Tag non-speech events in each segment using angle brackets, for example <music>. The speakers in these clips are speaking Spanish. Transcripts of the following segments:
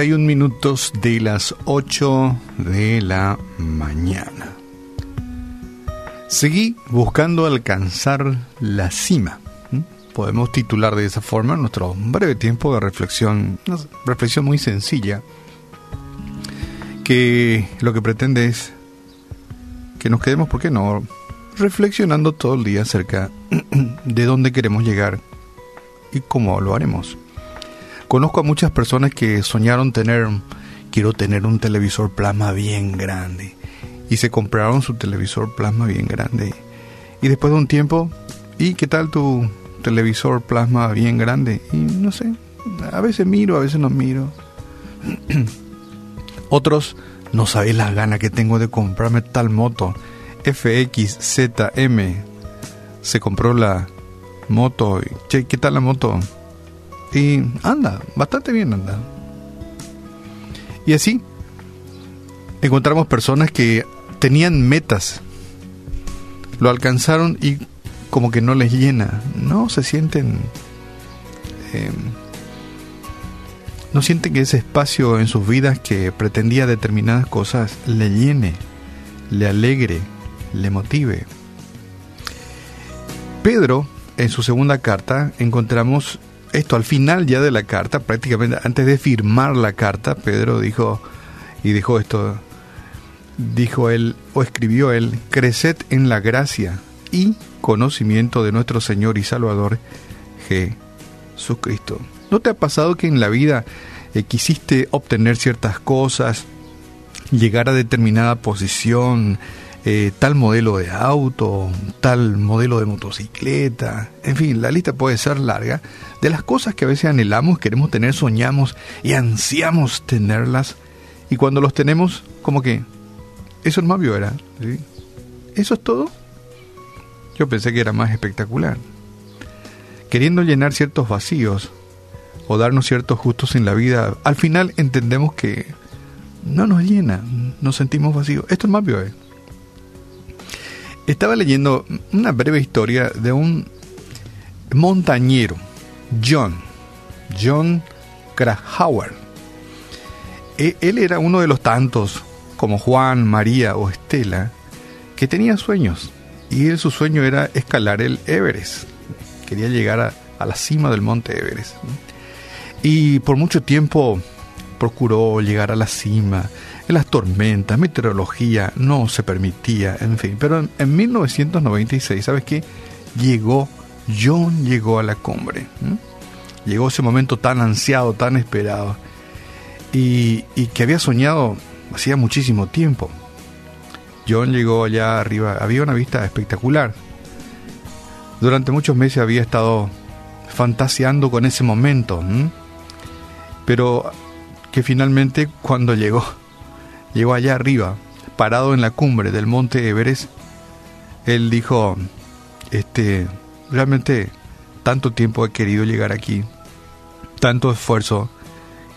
51 minutos de las 8 de la mañana. Seguí buscando alcanzar la cima. Podemos titular de esa forma nuestro breve tiempo de reflexión, una reflexión muy sencilla, que lo que pretende es que nos quedemos, ¿por qué no?, reflexionando todo el día acerca <clears throat> de dónde queremos llegar y cómo lo haremos. Conozco a muchas personas que soñaron tener, quiero tener un televisor plasma bien grande. Y se compraron su televisor plasma bien grande. Y después de un tiempo, ¿y qué tal tu televisor plasma bien grande? Y no sé, a veces miro, a veces no miro. <clears throat> Otros, no sabéis las ganas que tengo de comprarme tal moto. FXZM. Se compró la moto. Che, ¿qué tal la moto? Y anda, bastante bien anda. Y así encontramos personas que tenían metas, lo alcanzaron y como que no les llena, no se sienten, em, no sienten que ese espacio en sus vidas que pretendía determinadas cosas le llene, le alegre, le motive. Pedro, en su segunda carta, encontramos esto al final ya de la carta, prácticamente antes de firmar la carta, Pedro dijo y dijo esto, dijo él o escribió él, creced en la gracia y conocimiento de nuestro Señor y Salvador Jesucristo. ¿No te ha pasado que en la vida eh, quisiste obtener ciertas cosas, llegar a determinada posición, eh, tal modelo de auto, tal modelo de motocicleta, en fin, la lista puede ser larga, de las cosas que a veces anhelamos, queremos tener, soñamos y ansiamos tenerlas, y cuando los tenemos, como que, eso es más era, ¿eso es todo? Yo pensé que era más espectacular. Queriendo llenar ciertos vacíos o darnos ciertos gustos en la vida, al final entendemos que no nos llena, nos sentimos vacíos. Esto es más ¿eh? Estaba leyendo una breve historia de un montañero, John, John Krakauer. E, él era uno de los tantos, como Juan, María o Estela, que tenía sueños. Y su sueño era escalar el Everest. Quería llegar a la cima del monte Everest. Y por mucho tiempo procuró llegar a la cima las tormentas, meteorología, no se permitía, en fin. Pero en, 1996, ¿sabes qué? Llegó, John llegó a la cumbre. Llegó ese momento tan ansiado, tan esperado, y, y que había soñado hacía muchísimo tiempo. John llegó allá arriba, había una vista espectacular. Durante muchos meses había estado fantaseando con ese momento, pero que finalmente cuando llegó llegó allá arriba, parado en la cumbre del monte Everest, él dijo, este, realmente tanto tiempo he querido llegar aquí, tanto esfuerzo,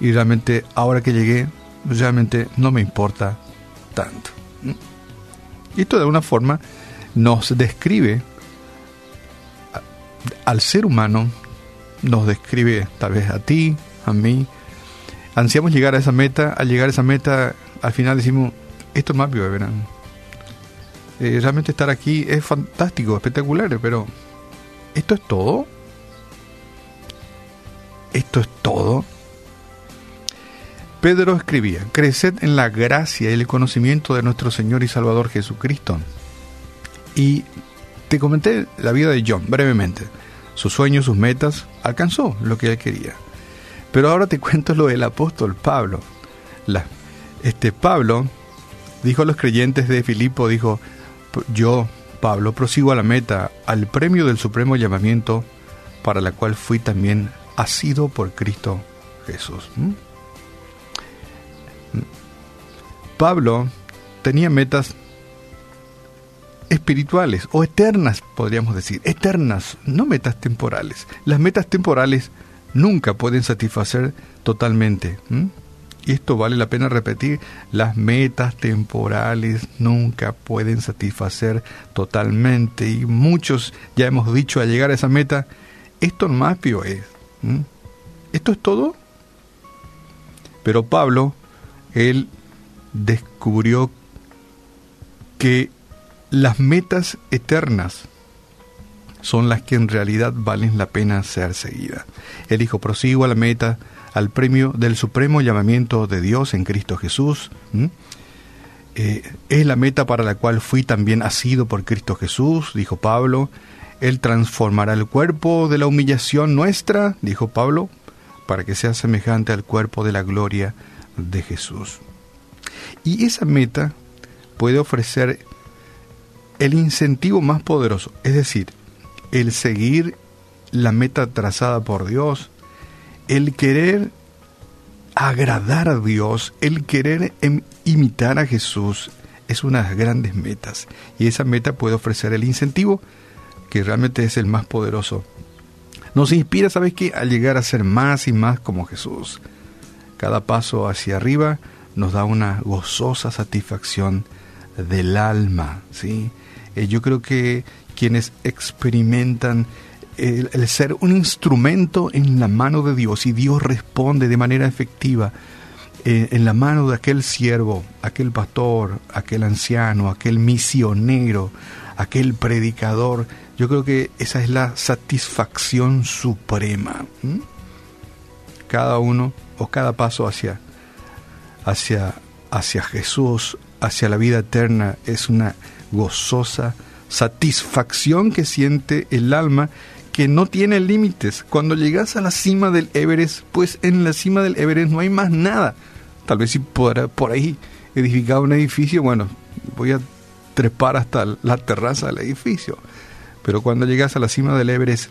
y realmente ahora que llegué, realmente no me importa tanto. Y esto de alguna forma nos describe al ser humano, nos describe tal vez a ti, a mí. Ansiamos llegar a esa meta, al llegar a esa meta al final decimos, esto es más de. Eh, realmente estar aquí es fantástico, espectacular, pero ¿esto es todo? ¿Esto es todo? Pedro escribía, creced en la gracia y el conocimiento de nuestro Señor y Salvador Jesucristo. Y te comenté la vida de John brevemente. Sus sueños, sus metas, alcanzó lo que él quería. Pero ahora te <laughs> cuento lo del apóstol Pablo. La, este Pablo dijo a los creyentes de Filipo, dijo, yo, Pablo, prosigo a la meta, al premio del supremo llamamiento, para la cual fui también asido por Cristo Jesús. Pablo tenía metas espirituales o eternas, podríamos decir, eternas, no metas temporales. Las metas temporales nunca pueden satisfacer totalmente. Y esto vale la pena repetir, las metas temporales nunca pueden satisfacer totalmente y muchos ya hemos dicho al llegar a esa meta, esto más pío es. ¿Esto es todo? Pero Pablo, él descubrió que las metas eternas son las que en realidad valen la pena ser seguidas. Él dijo, prosigo a la meta, al premio del supremo llamamiento de Dios en Cristo Jesús. Eh, es la meta para la cual fui también asido por Cristo Jesús, dijo Pablo. Él transformará el cuerpo de la humillación nuestra, dijo Pablo, para que sea semejante al cuerpo de la gloria de Jesús. Y esa meta puede ofrecer el incentivo más poderoso, es decir, el seguir la meta trazada por Dios, el querer agradar a Dios, el querer em, imitar a Jesús, es una de las grandes metas. Y esa meta puede ofrecer el incentivo, que realmente es el más poderoso. Nos inspira, ¿sabes qué? A llegar a ser más y más como Jesús. Cada paso hacia arriba nos da una gozosa satisfacción del alma, ¿sí? Eh, yo creo que quienes experimentan el, ser un instrumento en la mano de Dios y Dios responde de manera efectiva eh, en la mano de aquel siervo, aquel pastor, aquel anciano, aquel misionero, aquel predicador. Yo creo que esa es la satisfacción suprema. Cada uno o cada paso hacia, hacia, hacia Jesús, hacia la vida eterna, es una gozosa satisfacción que siente el alma que no tiene límites. Cuando llegas a la cima del Everest, pues en la cima del Everest no hay más nada. Tal vez si por, por ahí edificar un edificio, bueno, voy a trepar hasta la terraza del edificio. Pero cuando llegas a la cima del Everest,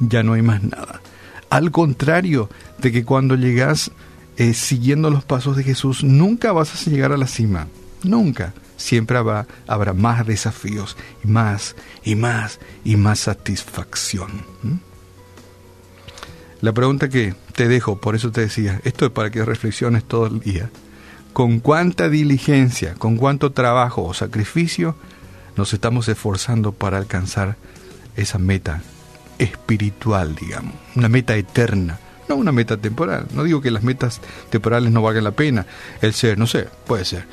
ya no hay más nada. Al contrario de que cuando llegas eh, siguiendo los pasos de Jesús, nunca vas a llegar a la cima. Nunca siempre habrá, habrá más desafíos y más y más y más satisfacción. La pregunta que te dejo, por eso te decía, esto es para que reflexiones todo el día. ¿Con cuánta diligencia, con cuánto trabajo o sacrificio nos estamos esforzando para alcanzar esa meta espiritual, digamos, una meta eterna, no una meta temporal. No digo que las metas temporales no valgan la pena, el ser, no sé, puede ser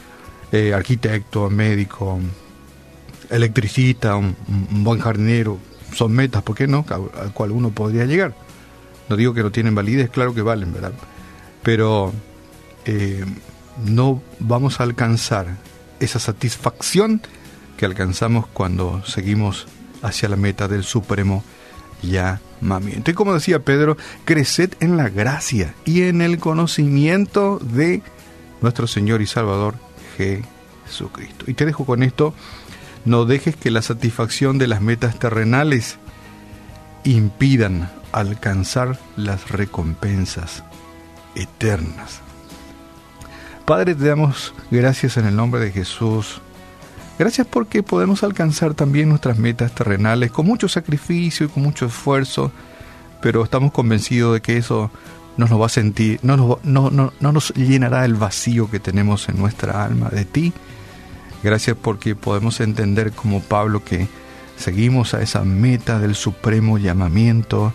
eh, arquitecto, médico, electricista, un, buen jardinero, son metas, ¿por qué no? Al, cual uno podría llegar. No digo que no tienen validez, claro que valen, ¿verdad? Pero eh, no vamos a alcanzar esa satisfacción que alcanzamos cuando seguimos hacia la meta del supremo llamamiento. Y como decía Pedro, creced en la gracia y en el conocimiento de nuestro Señor y Salvador Jesucristo. Y te dejo con esto, no dejes que la satisfacción de las metas terrenales impidan alcanzar las recompensas eternas. Padre, te damos gracias en el nombre de Jesús. Gracias porque podemos alcanzar también nuestras metas terrenales con mucho sacrificio y con mucho esfuerzo, pero estamos convencidos de que eso no nos va a sentir, no nos, no, no, no nos llenará el vacío que tenemos en nuestra alma de ti. Gracias porque podemos entender como Pablo que seguimos a esa meta del supremo llamamiento,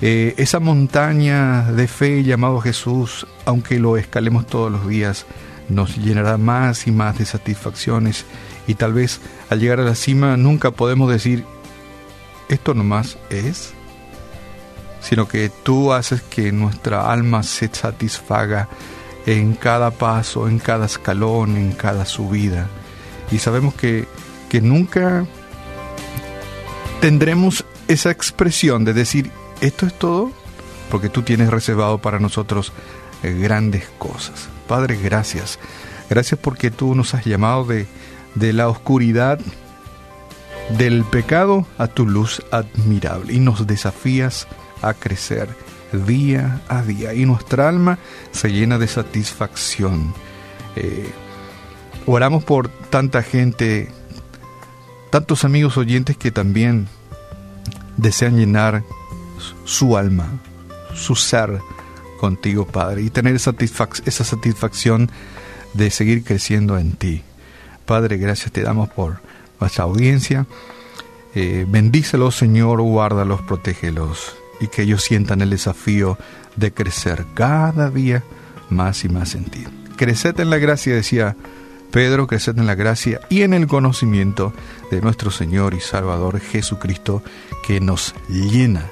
eh, esa montaña de fe llamado Jesús, aunque lo escalemos todos los días, nos llenará más y más de satisfacciones. Y tal vez al llegar a la cima nunca podemos decir, esto nomás es sino que tú haces que nuestra alma se satisfaga en cada paso, en cada escalón, en cada subida. Y sabemos que, que nunca tendremos esa expresión de decir, esto es todo, porque tú tienes reservado para nosotros eh, grandes cosas. Padre, gracias. Gracias porque tú nos has llamado de, de la oscuridad del pecado a tu luz admirable y nos desafías a crecer día a día y nuestra alma se llena de satisfacción. Eh, oramos por tanta gente, tantos amigos oyentes que también desean llenar su alma, su ser contigo, Padre, y tener esa satisfacción de seguir creciendo en ti. Padre, gracias te damos por nuestra audiencia. Eh, bendícelos, Señor, guárdalos, protégelos y que ellos sientan el desafío de crecer cada día más y más en ti. Creced en la gracia, decía Pedro, creced en la gracia y en el conocimiento de nuestro Señor y Salvador Jesucristo, que nos llena,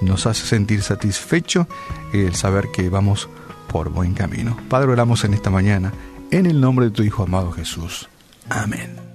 nos hace sentir satisfecho el saber que vamos por buen camino. Padre, oramos en esta mañana, en el nombre de tu Hijo amado Jesús. Amén.